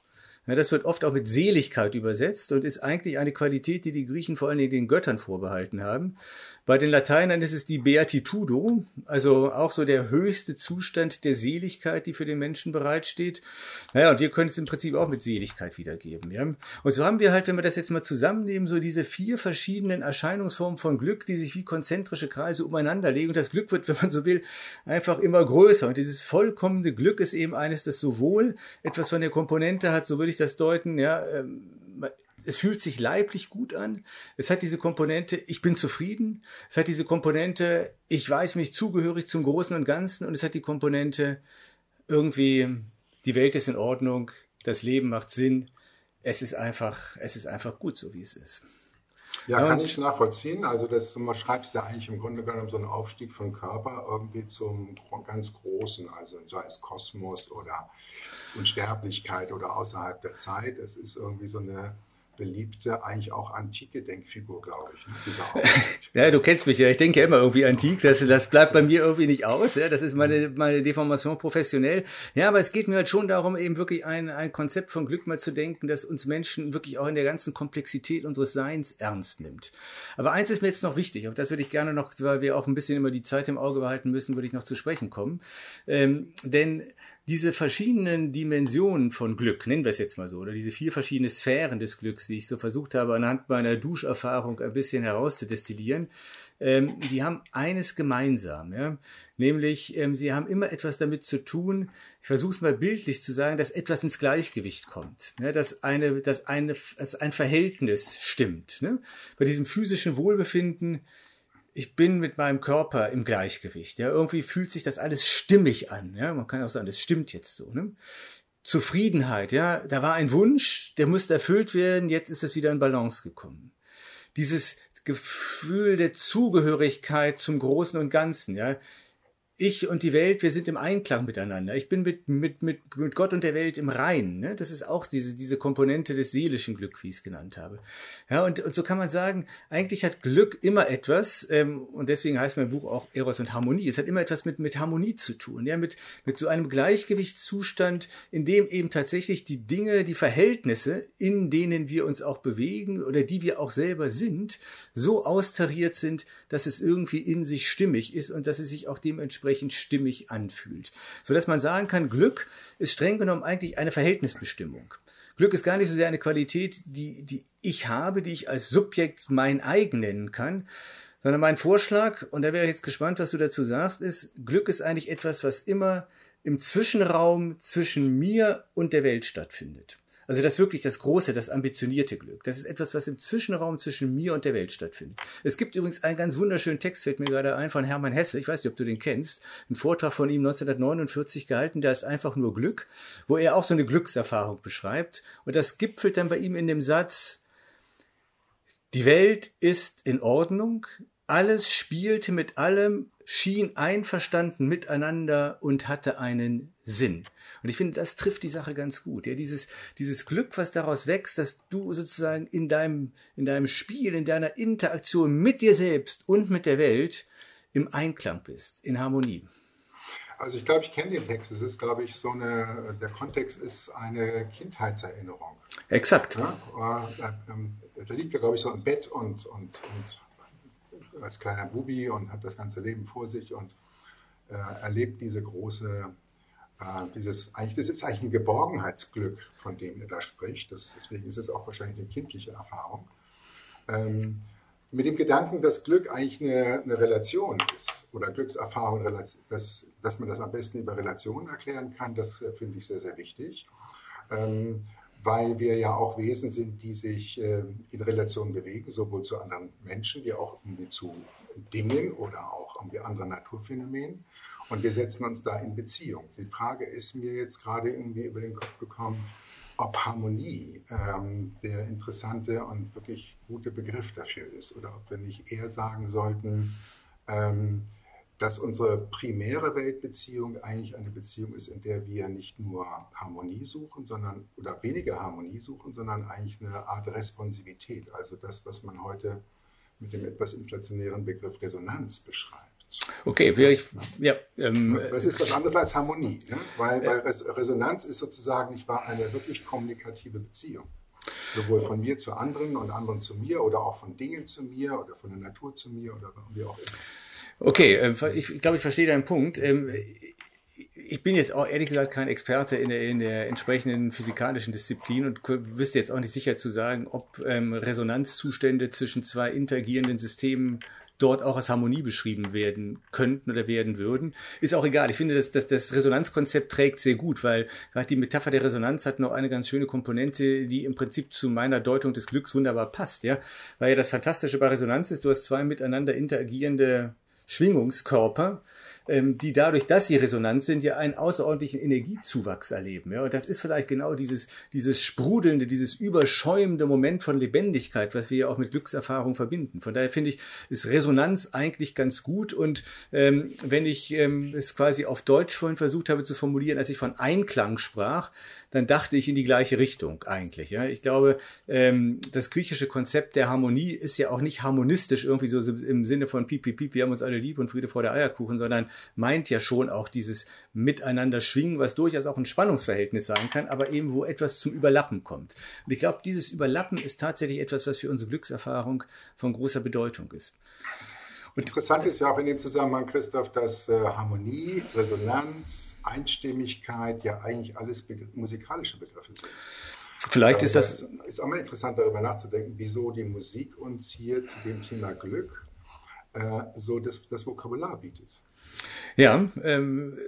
Ja, das wird oft auch mit Seligkeit übersetzt und ist eigentlich eine Qualität, die die Griechen vor allen Dingen den Göttern vorbehalten haben. Bei den Lateinern ist es die Beatitudo, also auch so der höchste Zustand der Seligkeit, die für den Menschen bereitsteht. Naja, und wir können es im Prinzip auch mit Seligkeit wiedergeben. Ja? Und so haben wir halt, wenn wir das jetzt mal zusammennehmen, so diese vier verschiedenen Erscheinungsformen von Glück, die sich wie konzentrische Kreise umeinander legen. Und das Glück wird, [LAUGHS] wenn man so will, einfach immer größer. Und dieses vollkommene Glück ist eben eines, das sowohl etwas von der Komponente hat, so würde ich das deuten, ja, ähm, es fühlt sich leiblich gut an. Es hat diese Komponente, ich bin zufrieden. Es hat diese Komponente, ich weiß mich zugehörig zum Großen und Ganzen. Und es hat die Komponente, irgendwie, die Welt ist in Ordnung, das Leben macht Sinn. Es ist einfach, es ist einfach gut, so wie es ist. Ja, kann ich nachvollziehen. Also das, du schreibst ja eigentlich im Grunde genommen so einen Aufstieg vom Körper irgendwie zum ganz Großen, also sei es Kosmos oder Unsterblichkeit oder außerhalb der Zeit. Es ist irgendwie so eine beliebte, eigentlich auch antike Denkfigur, glaube ich. Ne? [LAUGHS] ja, du kennst mich ja. Ich denke ja immer irgendwie antik. Das, das bleibt bei mir irgendwie nicht aus. Ja? Das ist meine, meine Deformation professionell. Ja, aber es geht mir halt schon darum, eben wirklich ein, ein Konzept von Glück mal zu denken, das uns Menschen wirklich auch in der ganzen Komplexität unseres Seins ernst nimmt. Aber eins ist mir jetzt noch wichtig, auf das würde ich gerne noch, weil wir auch ein bisschen immer die Zeit im Auge behalten müssen, würde ich noch zu sprechen kommen. Ähm, denn diese verschiedenen Dimensionen von Glück, nennen wir es jetzt mal so, oder diese vier verschiedenen Sphären des Glücks, die ich so versucht habe, anhand meiner Duscherfahrung ein bisschen herauszudestillieren, ähm, die haben eines gemeinsam, ja? nämlich ähm, sie haben immer etwas damit zu tun, ich versuche es mal bildlich zu sagen, dass etwas ins Gleichgewicht kommt, ja? dass, eine, dass, eine, dass ein Verhältnis stimmt. Ne? Bei diesem physischen Wohlbefinden ich bin mit meinem Körper im Gleichgewicht. Ja, irgendwie fühlt sich das alles stimmig an. Ja, man kann auch sagen, das stimmt jetzt so. Ne? Zufriedenheit, ja, da war ein Wunsch, der musste erfüllt werden, jetzt ist es wieder in Balance gekommen. Dieses Gefühl der Zugehörigkeit zum Großen und Ganzen, ja, ich und die Welt, wir sind im Einklang miteinander. Ich bin mit, mit, mit, mit Gott und der Welt im Reinen. Ne? Das ist auch diese, diese Komponente des seelischen Glück, wie ich es genannt habe. Ja, und, und so kann man sagen, eigentlich hat Glück immer etwas, ähm, und deswegen heißt mein Buch auch Eros und Harmonie. Es hat immer etwas mit, mit Harmonie zu tun, ja, mit, mit so einem Gleichgewichtszustand, in dem eben tatsächlich die Dinge, die Verhältnisse, in denen wir uns auch bewegen oder die wir auch selber sind, so austariert sind, dass es irgendwie in sich stimmig ist und dass es sich auch dementsprechend entsprechend stimmig anfühlt. Sodass man sagen kann, Glück ist streng genommen eigentlich eine Verhältnisbestimmung. Glück ist gar nicht so sehr eine Qualität, die, die ich habe, die ich als Subjekt mein eigen nennen kann, sondern mein Vorschlag, und da wäre ich jetzt gespannt, was du dazu sagst, ist, Glück ist eigentlich etwas, was immer im Zwischenraum zwischen mir und der Welt stattfindet. Also das wirklich das große, das ambitionierte Glück. Das ist etwas, was im Zwischenraum zwischen mir und der Welt stattfindet. Es gibt übrigens einen ganz wunderschönen Text, fällt mir gerade ein, von Hermann Hesse. Ich weiß nicht, ob du den kennst. Ein Vortrag von ihm 1949 gehalten, der ist einfach nur Glück, wo er auch so eine Glückserfahrung beschreibt. Und das gipfelt dann bei ihm in dem Satz, die Welt ist in Ordnung, alles spielte mit allem, schien einverstanden miteinander und hatte einen Sinn. Und ich finde, das trifft die Sache ganz gut. Ja, dieses, dieses Glück, was daraus wächst, dass du sozusagen in deinem, in deinem Spiel, in deiner Interaktion mit dir selbst und mit der Welt im Einklang bist, in Harmonie. Also ich glaube, ich kenne den Text. Es ist, glaube ich, so eine, der Kontext ist eine Kindheitserinnerung. Exakt. Ja, äh, ähm, da liegt er, glaube ich, so im Bett und, und, und als kleiner Bubi und hat das ganze Leben vor sich und äh, erlebt diese große, äh, dieses, eigentlich, das ist eigentlich ein Geborgenheitsglück, von dem er da spricht. Das, deswegen ist es auch wahrscheinlich eine kindliche Erfahrung. Ähm, mit dem Gedanken, dass Glück eigentlich eine, eine Relation ist oder Glückserfahrung, dass, dass man das am besten über Relationen erklären kann, das äh, finde ich sehr, sehr wichtig. Ähm, weil wir ja auch Wesen sind, die sich äh, in Relation bewegen, sowohl zu anderen Menschen wie auch zu Dingen oder auch irgendwie anderen Naturphänomenen. Und wir setzen uns da in Beziehung. Die Frage ist mir jetzt gerade irgendwie über den Kopf gekommen, ob Harmonie ähm, der interessante und wirklich gute Begriff dafür ist oder ob wir nicht eher sagen sollten, ähm, dass unsere primäre Weltbeziehung eigentlich eine Beziehung ist, in der wir nicht nur Harmonie suchen, sondern oder weniger Harmonie suchen, sondern eigentlich eine Art Responsivität, also das, was man heute mit dem etwas inflationären Begriff Resonanz beschreibt. Okay, wäre ich, ja. Ähm, das ist was anderes als Harmonie, ne? weil, weil Resonanz ist sozusagen, ich war eine wirklich kommunikative Beziehung. Sowohl von mir zu anderen und anderen zu mir oder auch von Dingen zu mir oder von der Natur zu mir oder wie auch immer. Okay, äh, ich glaube, ich verstehe deinen Punkt. Ähm, ich bin jetzt auch ehrlich gesagt kein Experte in der, in der entsprechenden physikalischen Disziplin und wüsste jetzt auch nicht sicher zu sagen, ob ähm, Resonanzzustände zwischen zwei interagierenden Systemen dort auch als Harmonie beschrieben werden könnten oder werden würden. Ist auch egal. Ich finde, dass, dass das Resonanzkonzept trägt sehr gut, weil gerade die Metapher der Resonanz hat noch eine ganz schöne Komponente, die im Prinzip zu meiner Deutung des Glücks wunderbar passt. Ja, Weil ja das Fantastische bei Resonanz ist, du hast zwei miteinander interagierende Schwingungskörper, die dadurch, dass sie resonant sind, ja einen außerordentlichen Energiezuwachs erleben. Ja? Und das ist vielleicht genau dieses, dieses sprudelnde, dieses überschäumende Moment von Lebendigkeit, was wir ja auch mit Glückserfahrung verbinden. Von daher finde ich, ist Resonanz eigentlich ganz gut. Und ähm, wenn ich ähm, es quasi auf Deutsch vorhin versucht habe zu formulieren, als ich von Einklang sprach, dann dachte ich in die gleiche Richtung eigentlich. Ja? Ich glaube, ähm, das griechische Konzept der Harmonie ist ja auch nicht harmonistisch irgendwie so im Sinne von piep, piep, piep, wir haben uns alle lieb und Friede vor der Eierkuchen, sondern meint ja schon auch dieses Miteinander schwingen, was durchaus auch ein Spannungsverhältnis sein kann, aber eben wo etwas zum Überlappen kommt. Und ich glaube, dieses Überlappen ist tatsächlich etwas, was für unsere Glückserfahrung von großer Bedeutung ist. Und Interessant ist ja auch in dem Zusammenhang, Christoph, dass äh, Harmonie, Resonanz, Einstimmigkeit ja eigentlich alles be musikalische Begriffe sind. Vielleicht ist das. Ist auch mal interessant, darüber nachzudenken, wieso die Musik uns hier zu dem Thema Glück äh, so das, das Vokabular bietet. Ja, ähm,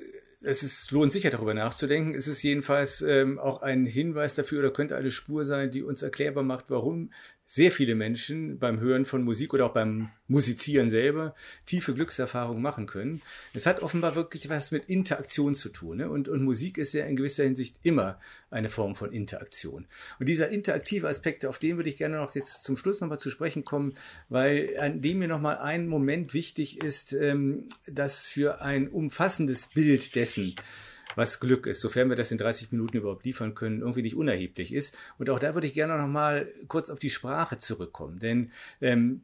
es ist, lohnt sicher darüber nachzudenken. Es ist jedenfalls ähm, auch ein Hinweis dafür oder könnte eine Spur sein, die uns erklärbar macht, warum sehr viele Menschen beim Hören von Musik oder auch beim Musizieren selber tiefe Glückserfahrungen machen können. Es hat offenbar wirklich was mit Interaktion zu tun. Ne? Und, und Musik ist ja in gewisser Hinsicht immer eine Form von Interaktion. Und dieser interaktive Aspekt, auf den würde ich gerne noch jetzt zum Schluss nochmal zu sprechen kommen, weil an dem mir nochmal ein Moment wichtig ist, ähm, dass für ein umfassendes Bild dessen, was Glück ist, sofern wir das in 30 Minuten überhaupt liefern können, irgendwie nicht unerheblich ist. Und auch da würde ich gerne noch mal kurz auf die Sprache zurückkommen, denn ähm,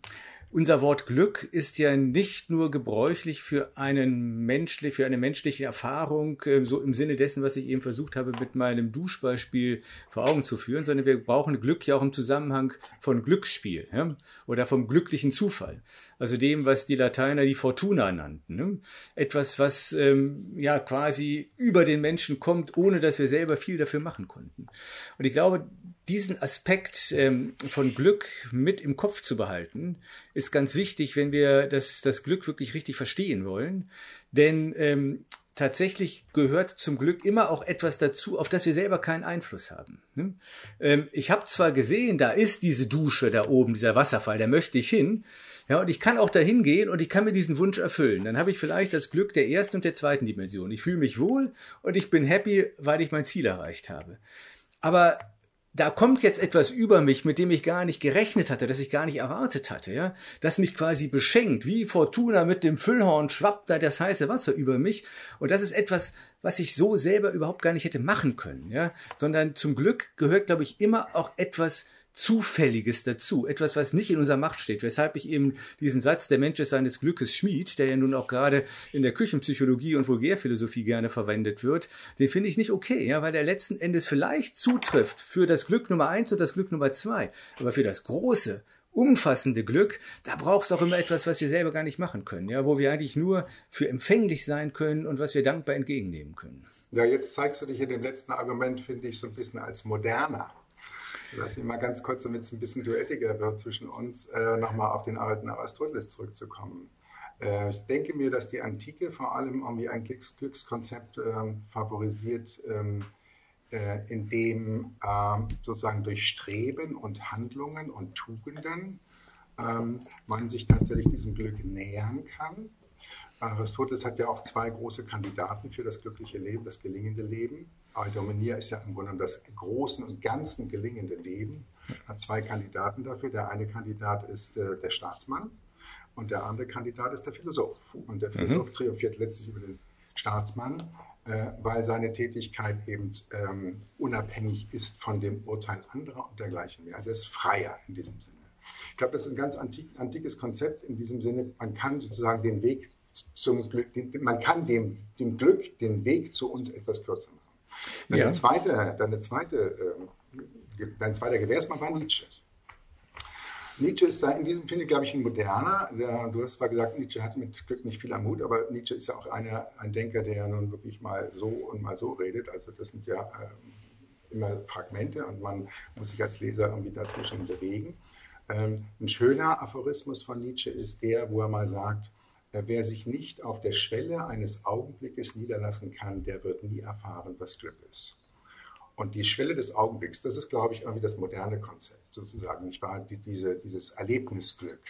unser Wort Glück ist ja nicht nur gebräuchlich für einen menschlich, für eine menschliche Erfahrung, äh, so im Sinne dessen, was ich eben versucht habe, mit meinem Duschbeispiel vor Augen zu führen, sondern wir brauchen Glück ja auch im Zusammenhang von Glücksspiel ja? oder vom glücklichen Zufall. Also dem, was die Lateiner die Fortuna nannten. Ne? Etwas, was ähm, ja quasi über den Menschen kommt, ohne dass wir selber viel dafür machen konnten. Und ich glaube, diesen Aspekt ähm, von Glück mit im Kopf zu behalten, ist ganz wichtig, wenn wir das, das Glück wirklich richtig verstehen wollen. Denn ähm, tatsächlich gehört zum Glück immer auch etwas dazu, auf das wir selber keinen Einfluss haben. Ne? Ähm, ich habe zwar gesehen, da ist diese Dusche da oben, dieser Wasserfall, da möchte ich hin. Ja, und ich kann auch dahin gehen und ich kann mir diesen Wunsch erfüllen. Dann habe ich vielleicht das Glück der ersten und der zweiten Dimension. Ich fühle mich wohl und ich bin happy, weil ich mein Ziel erreicht habe. Aber da kommt jetzt etwas über mich, mit dem ich gar nicht gerechnet hatte, das ich gar nicht erwartet hatte, ja, das mich quasi beschenkt, wie Fortuna mit dem Füllhorn schwappt da das heiße Wasser über mich. Und das ist etwas, was ich so selber überhaupt gar nicht hätte machen können, ja, sondern zum Glück gehört, glaube ich, immer auch etwas Zufälliges dazu, etwas, was nicht in unserer Macht steht, weshalb ich eben diesen Satz, der Mensch ist seines Glückes Schmied, der ja nun auch gerade in der Küchenpsychologie und Vulgärphilosophie gerne verwendet wird, den finde ich nicht okay, ja, weil der letzten Endes vielleicht zutrifft für das Glück Nummer eins und das Glück Nummer zwei, aber für das große, umfassende Glück, da braucht es auch immer etwas, was wir selber gar nicht machen können, ja, wo wir eigentlich nur für empfänglich sein können und was wir dankbar entgegennehmen können. Ja, jetzt zeigst du dich in dem letzten Argument, finde ich, so ein bisschen als moderner. Lass mich mal ganz kurz, damit es ein bisschen duettiger wird zwischen uns, äh, nochmal auf den alten Aristoteles zurückzukommen. Äh, ich denke mir, dass die Antike vor allem irgendwie ein Glücks Glückskonzept äh, favorisiert, ähm, äh, in dem ähm, sozusagen durch Streben und Handlungen und Tugenden ähm, man sich tatsächlich diesem Glück nähern kann. Aristoteles hat ja auch zwei große Kandidaten für das glückliche Leben, das gelingende Leben. Eudaimonia ist ja im Grunde das großen und ganzen gelingende Leben. Hat zwei Kandidaten dafür. Der eine Kandidat ist äh, der Staatsmann und der andere Kandidat ist der Philosoph. Und der Philosoph mhm. triumphiert letztlich über den Staatsmann, äh, weil seine Tätigkeit eben ähm, unabhängig ist von dem Urteil anderer und dergleichen mehr. Also er ist freier in diesem Sinne. Ich glaube, das ist ein ganz antik, antikes Konzept in diesem Sinne. Man kann sozusagen den Weg zum Glück, man kann dem, dem Glück den Weg zu uns etwas kürzer machen. Deine ja. zweite, deine zweite, äh, dein zweiter Gewährsmann war Nietzsche. Nietzsche ist da in diesem Sinne, glaube ich, ein moderner. Der, du hast zwar gesagt, Nietzsche hat mit Glück nicht viel am Mut, aber Nietzsche ist ja auch einer, ein Denker, der ja nun wirklich mal so und mal so redet. Also das sind ja äh, immer Fragmente und man muss sich als Leser irgendwie dazwischen bewegen. Ähm, ein schöner Aphorismus von Nietzsche ist der, wo er mal sagt, wer sich nicht auf der Schwelle eines Augenblickes niederlassen kann, der wird nie erfahren, was Glück ist. Und die Schwelle des Augenblicks, das ist, glaube ich, irgendwie das moderne Konzept sozusagen, nicht wahr? Die, diese, dieses Erlebnisglück.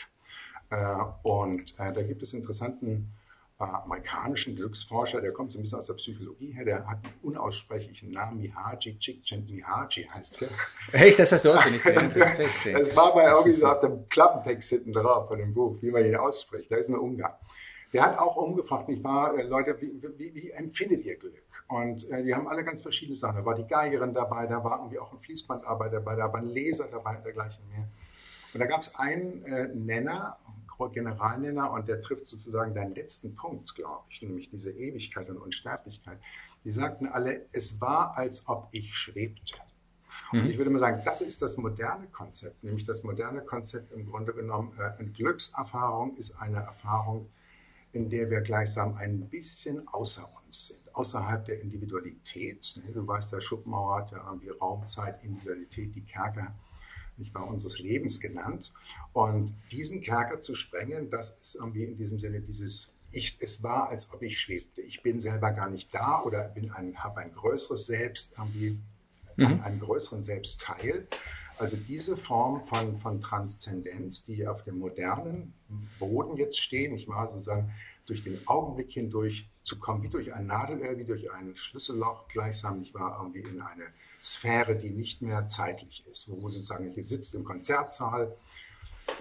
Äh, und äh, da gibt es interessanten äh, amerikanischen Glücksforscher, der kommt so ein bisschen aus der Psychologie her, der hat einen unaussprechlichen Namen, Mihaji Csikszentmihalyi heißt der. Echt, das hast du auswendig gelernt, Respekt. [LAUGHS] Das war bei irgendwie so auf dem Klappentext hinten drauf von dem Buch, wie man ihn ausspricht, da ist ein Ungarn. Der hat auch umgefragt, nicht wahr, Leute, wie, wie, wie empfindet ihr Glück? Und äh, die haben alle ganz verschiedene Sachen. Da war die Geigerin dabei, da war irgendwie auch ein Fließbandarbeiter dabei, da war ein Leser dabei und dergleichen mehr. Und da gab es einen äh, Nenner, Generalnenner, und der trifft sozusagen deinen letzten Punkt, glaube ich, nämlich diese Ewigkeit und Unsterblichkeit. Die sagten alle, es war, als ob ich schwebte. Und mhm. ich würde mal sagen, das ist das moderne Konzept, nämlich das moderne Konzept im Grunde genommen, äh, eine Glückserfahrung ist eine Erfahrung, in der wir gleichsam ein bisschen außer uns sind außerhalb der Individualität. Du weißt, der Schopenhauer hat ja irgendwie Raumzeit, Individualität, die Kerker nicht wahr, unseres Lebens genannt. Und diesen Kerker zu sprengen, das ist irgendwie in diesem Sinne dieses ich, es war, als ob ich schwebte. Ich bin selber gar nicht da oder bin ein, habe ein größeres Selbst, irgendwie mhm. einen größeren Selbstteil. Also diese Form von, von Transzendenz, die auf dem modernen Boden jetzt stehen, ich mal sozusagen durch den Augenblick hindurch zu kommen, wie durch ein Nadelöhr, wie durch ein Schlüsselloch, gleichsam, ich war irgendwie in eine Sphäre, die nicht mehr zeitlich ist, wo sozusagen du sitzt im Konzertsaal,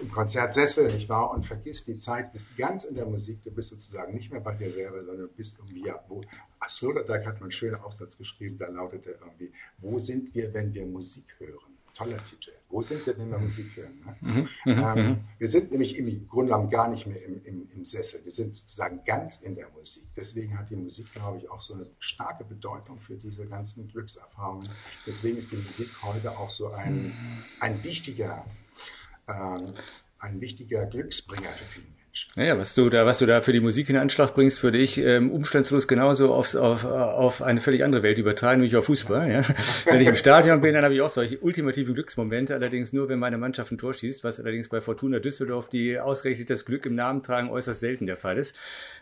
im Konzertsessel, nicht wahr, und vergisst die Zeit, bist ganz in der Musik, du bist sozusagen nicht mehr bei dir selber, sondern bist irgendwie, ja, wo, Sloterdijk hat man einen schönen Aufsatz geschrieben, da lautete irgendwie, wo sind wir, wenn wir Musik hören? Toller Titel. Wo sind wir, wenn wir Musik hören? Ne? Mhm, mhm, ähm, mhm. wir sind nämlich im Grunde genommen gar nicht mehr im, im, im, Sessel. Wir sind sozusagen ganz in der Musik. Deswegen hat die Musik, glaube ich, auch so eine starke Bedeutung für diese ganzen Glückserfahrungen. Deswegen ist die Musik heute auch so ein, ein wichtiger, ähm, ein wichtiger Glücksbringer für viele naja, was du da, was du da für die Musik in Anschlag bringst, würde ich ähm, umstandslos genauso aufs, auf, auf eine völlig andere Welt übertragen, nämlich auf Fußball. Ja? [LAUGHS] Wenn ich im Stadion bin, dann habe ich auch solche ultimativen Glücksmomente, allerdings nur, wenn meine Mannschaft ein Tor schießt, was allerdings bei Fortuna Düsseldorf, die ausgerechnet das Glück im Namen tragen, äußerst selten der Fall ist.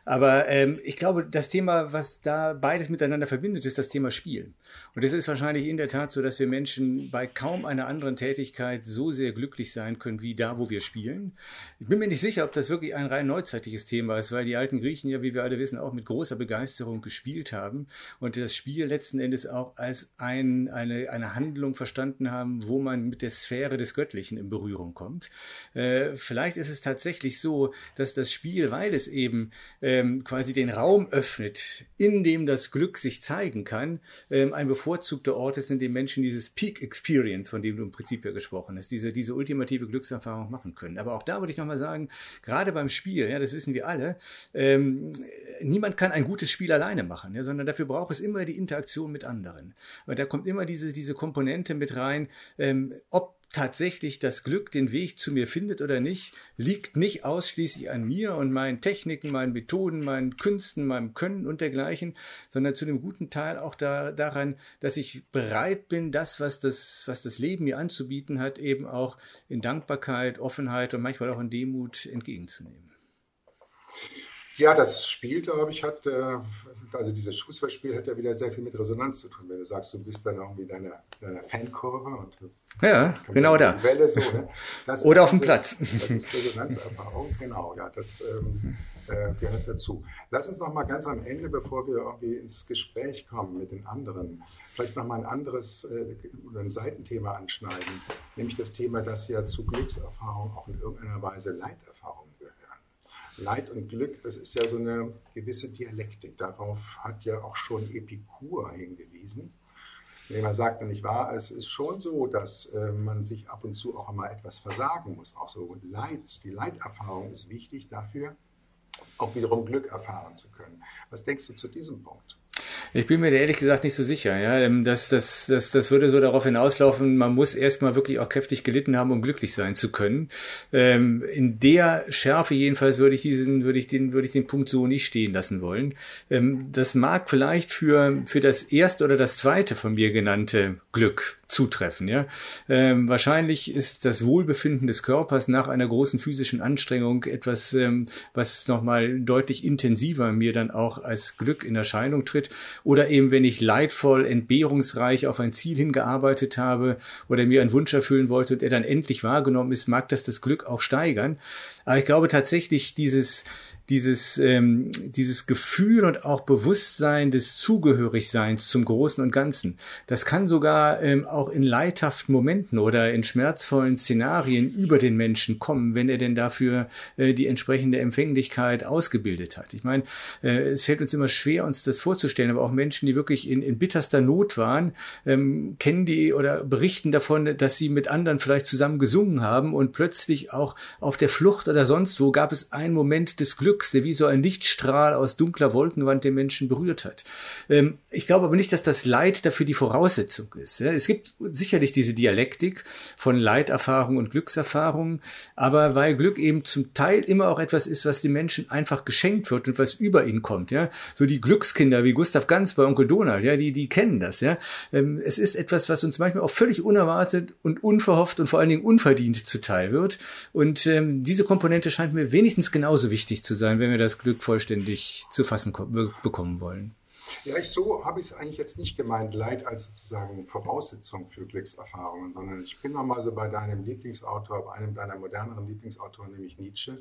Aber ähm, ich glaube, das Thema, was da beides miteinander verbindet, ist das Thema Spielen. Und es ist wahrscheinlich in der Tat so, dass wir Menschen bei kaum einer anderen Tätigkeit so sehr glücklich sein können wie da, wo wir spielen. Ich bin mir nicht sicher, ob das wirklich ein ein rein neuzeitliches Thema ist, weil die alten Griechen ja, wie wir alle wissen, auch mit großer Begeisterung gespielt haben und das Spiel letzten Endes auch als ein, eine, eine Handlung verstanden haben, wo man mit der Sphäre des Göttlichen in Berührung kommt. Äh, vielleicht ist es tatsächlich so, dass das Spiel, weil es eben ähm, quasi den Raum öffnet, in dem das Glück sich zeigen kann, ähm, ein bevorzugter Ort ist, in dem Menschen dieses Peak Experience, von dem du im Prinzip ja gesprochen hast, diese, diese ultimative Glückserfahrung machen können. Aber auch da würde ich nochmal sagen, gerade beim Spiel, ja, das wissen wir alle. Ähm, niemand kann ein gutes Spiel alleine machen, ja, sondern dafür braucht es immer die Interaktion mit anderen. Und da kommt immer diese, diese Komponente mit rein, ähm, ob tatsächlich das Glück den Weg zu mir findet oder nicht, liegt nicht ausschließlich an mir und meinen Techniken, meinen Methoden, meinen Künsten, meinem Können und dergleichen, sondern zu einem guten Teil auch da, daran, dass ich bereit bin, das, was das, was das Leben mir anzubieten hat, eben auch in Dankbarkeit, Offenheit und manchmal auch in Demut entgegenzunehmen. Ja, das Spiel, glaube ich, hat, äh, also dieses Fußballspiel hat ja wieder sehr viel mit Resonanz zu tun. Wenn du sagst, du bist dann irgendwie deiner, deiner Fankurve und ja, genau da. Welle so, ne? [LAUGHS] Oder auf dem Platz. Das ist Resonanzerfahrung, genau, ja, das ähm, äh, gehört dazu. Lass uns noch mal ganz am Ende, bevor wir irgendwie ins Gespräch kommen mit den anderen, vielleicht noch mal ein anderes äh, oder ein Seitenthema anschneiden, nämlich das Thema, dass ja zu Glückserfahrung auch in irgendeiner Weise Leiterfahrung Leid und Glück, das ist ja so eine gewisse Dialektik. Darauf hat ja auch schon Epikur hingewiesen. Wenn man sagt, nicht wahr, es ist schon so, dass äh, man sich ab und zu auch einmal etwas versagen muss. Auch so Leid, die Leiterfahrung ist wichtig dafür, auch wiederum Glück erfahren zu können. Was denkst du zu diesem Punkt? Ich bin mir da ehrlich gesagt nicht so sicher. Ja, ähm, das, das, das, das würde so darauf hinauslaufen, man muss erstmal wirklich auch kräftig gelitten haben, um glücklich sein zu können. Ähm, in der Schärfe jedenfalls würde ich diesen, würde ich den, würde ich den Punkt so nicht stehen lassen wollen. Ähm, das mag vielleicht für, für das erste oder das zweite von mir genannte Glück zutreffen. Ja, ähm, wahrscheinlich ist das Wohlbefinden des Körpers nach einer großen physischen Anstrengung etwas, ähm, was nochmal deutlich intensiver mir dann auch als Glück in Erscheinung tritt oder eben, wenn ich leidvoll, entbehrungsreich auf ein Ziel hingearbeitet habe oder mir einen Wunsch erfüllen wollte und er dann endlich wahrgenommen ist, mag das das Glück auch steigern. Aber ich glaube tatsächlich, dieses, dieses, ähm, dieses Gefühl und auch Bewusstsein des Zugehörigseins zum Großen und Ganzen. Das kann sogar ähm, auch in leidhaften Momenten oder in schmerzvollen Szenarien über den Menschen kommen, wenn er denn dafür äh, die entsprechende Empfänglichkeit ausgebildet hat. Ich meine, äh, es fällt uns immer schwer, uns das vorzustellen, aber auch Menschen, die wirklich in, in bitterster Not waren, ähm, kennen die oder berichten davon, dass sie mit anderen vielleicht zusammen gesungen haben und plötzlich auch auf der Flucht oder sonst wo gab es einen Moment des Glücks, Glücks, wie so ein Lichtstrahl aus dunkler Wolkenwand den Menschen berührt hat. Ähm, ich glaube aber nicht, dass das Leid dafür die Voraussetzung ist. Ja? Es gibt sicherlich diese Dialektik von Leiterfahrung und Glückserfahrung, aber weil Glück eben zum Teil immer auch etwas ist, was den Menschen einfach geschenkt wird und was über ihn kommt. Ja? So die Glückskinder wie Gustav Ganz bei Onkel Donald, ja, die, die kennen das. Ja? Ähm, es ist etwas, was uns manchmal auch völlig unerwartet und unverhofft und vor allen Dingen unverdient zuteil wird. Und ähm, diese Komponente scheint mir wenigstens genauso wichtig zu sein sein, wenn wir das Glück vollständig zu fassen bekommen wollen. Ja, ich, so habe ich es eigentlich jetzt nicht gemeint, Leid als sozusagen Voraussetzung für Glückserfahrungen, sondern ich bin nochmal so bei deinem Lieblingsautor, bei einem deiner moderneren Lieblingsautoren, nämlich Nietzsche,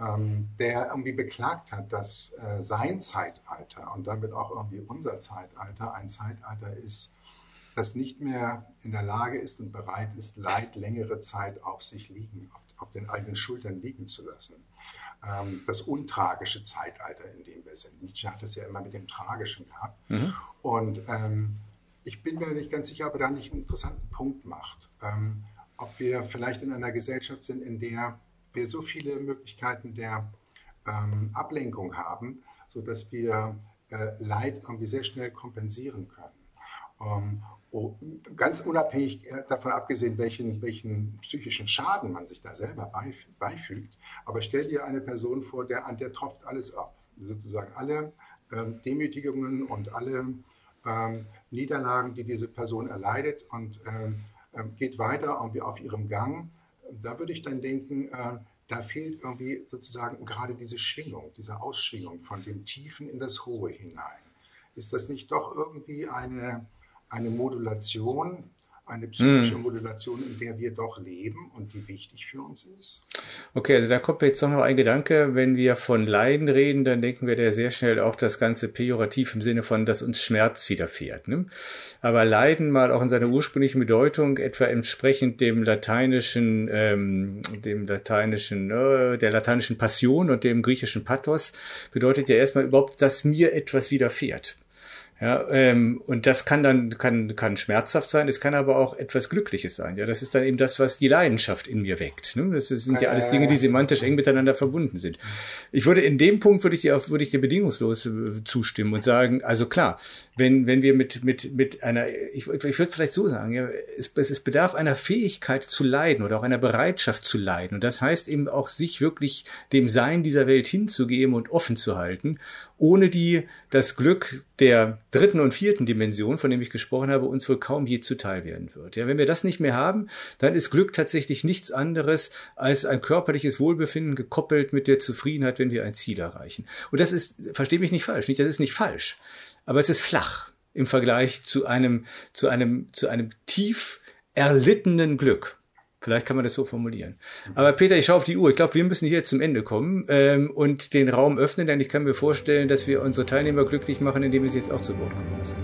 ähm, der irgendwie beklagt hat, dass äh, sein Zeitalter und damit auch irgendwie unser Zeitalter ein Zeitalter ist, das nicht mehr in der Lage ist und bereit ist, Leid längere Zeit auf sich liegen, auf, auf den eigenen Schultern liegen zu lassen das untragische Zeitalter, in dem wir sind. Nietzsche hat es ja immer mit dem Tragischen gehabt. Mhm. Und ähm, ich bin mir nicht ganz sicher, ob er da nicht einen interessanten Punkt macht. Ähm, ob wir vielleicht in einer Gesellschaft sind, in der wir so viele Möglichkeiten der ähm, Ablenkung haben, sodass wir äh, Leid irgendwie sehr schnell kompensieren können. Oh, ganz unabhängig äh, davon abgesehen, welchen, welchen psychischen Schaden man sich da selber beifügt. Aber stell dir eine Person vor, der, an der tropft alles ab. Sozusagen alle ähm, Demütigungen und alle ähm, Niederlagen, die diese Person erleidet und ähm, ähm geht weiter irgendwie auf ihrem Gang. Da würde ich dann denken, äh, da fehlt irgendwie sozusagen gerade diese Schwingung, diese Ausschwingung von dem Tiefen in das Hohe hinein. Ist das nicht doch irgendwie eine eine Modulation, eine psychische mm. Modulation, in der wir doch leben und die wichtig für uns ist. Okay, also da kommt jetzt noch ein Gedanke, wenn wir von Leiden reden, dann denken wir da sehr schnell auch das Ganze pejorativ im Sinne von, dass uns Schmerz widerfährt. Ne? Aber Leiden mal auch in seiner ursprünglichen Bedeutung, etwa entsprechend dem lateinischen, ähm, dem lateinischen, äh, der lateinischen Passion und dem griechischen Pathos, bedeutet ja erstmal überhaupt, dass mir etwas widerfährt. Ja, ähm, und das kann dann kann kann schmerzhaft sein, es kann aber auch etwas Glückliches sein. Ja, das ist dann eben das, was die Leidenschaft in mir weckt. Ne? Das sind ja alles Dinge, die semantisch eng miteinander verbunden sind. Ich würde in dem Punkt würde ich dir auch, würde ich dir bedingungslos äh, zustimmen und sagen, also klar, wenn wenn wir mit mit mit einer, ich, ich würde vielleicht so sagen, ja, es, es bedarf einer Fähigkeit zu leiden oder auch einer Bereitschaft zu leiden und das heißt eben auch sich wirklich dem Sein dieser Welt hinzugeben und offen zu halten ohne die das Glück der dritten und vierten Dimension, von dem ich gesprochen habe, uns wohl kaum je zuteil werden wird. Ja, wenn wir das nicht mehr haben, dann ist Glück tatsächlich nichts anderes als ein körperliches Wohlbefinden gekoppelt mit der Zufriedenheit, wenn wir ein Ziel erreichen. Und das ist, verstehe mich nicht falsch, nicht, das ist nicht falsch, aber es ist flach im Vergleich zu einem, zu einem, zu einem tief erlittenen Glück. Vielleicht kann man das so formulieren. Aber Peter, ich schaue auf die Uhr. Ich glaube, wir müssen hier zum Ende kommen ähm, und den Raum öffnen, denn ich kann mir vorstellen, dass wir unsere Teilnehmer glücklich machen, indem wir sie jetzt auch zu Wort kommen lassen.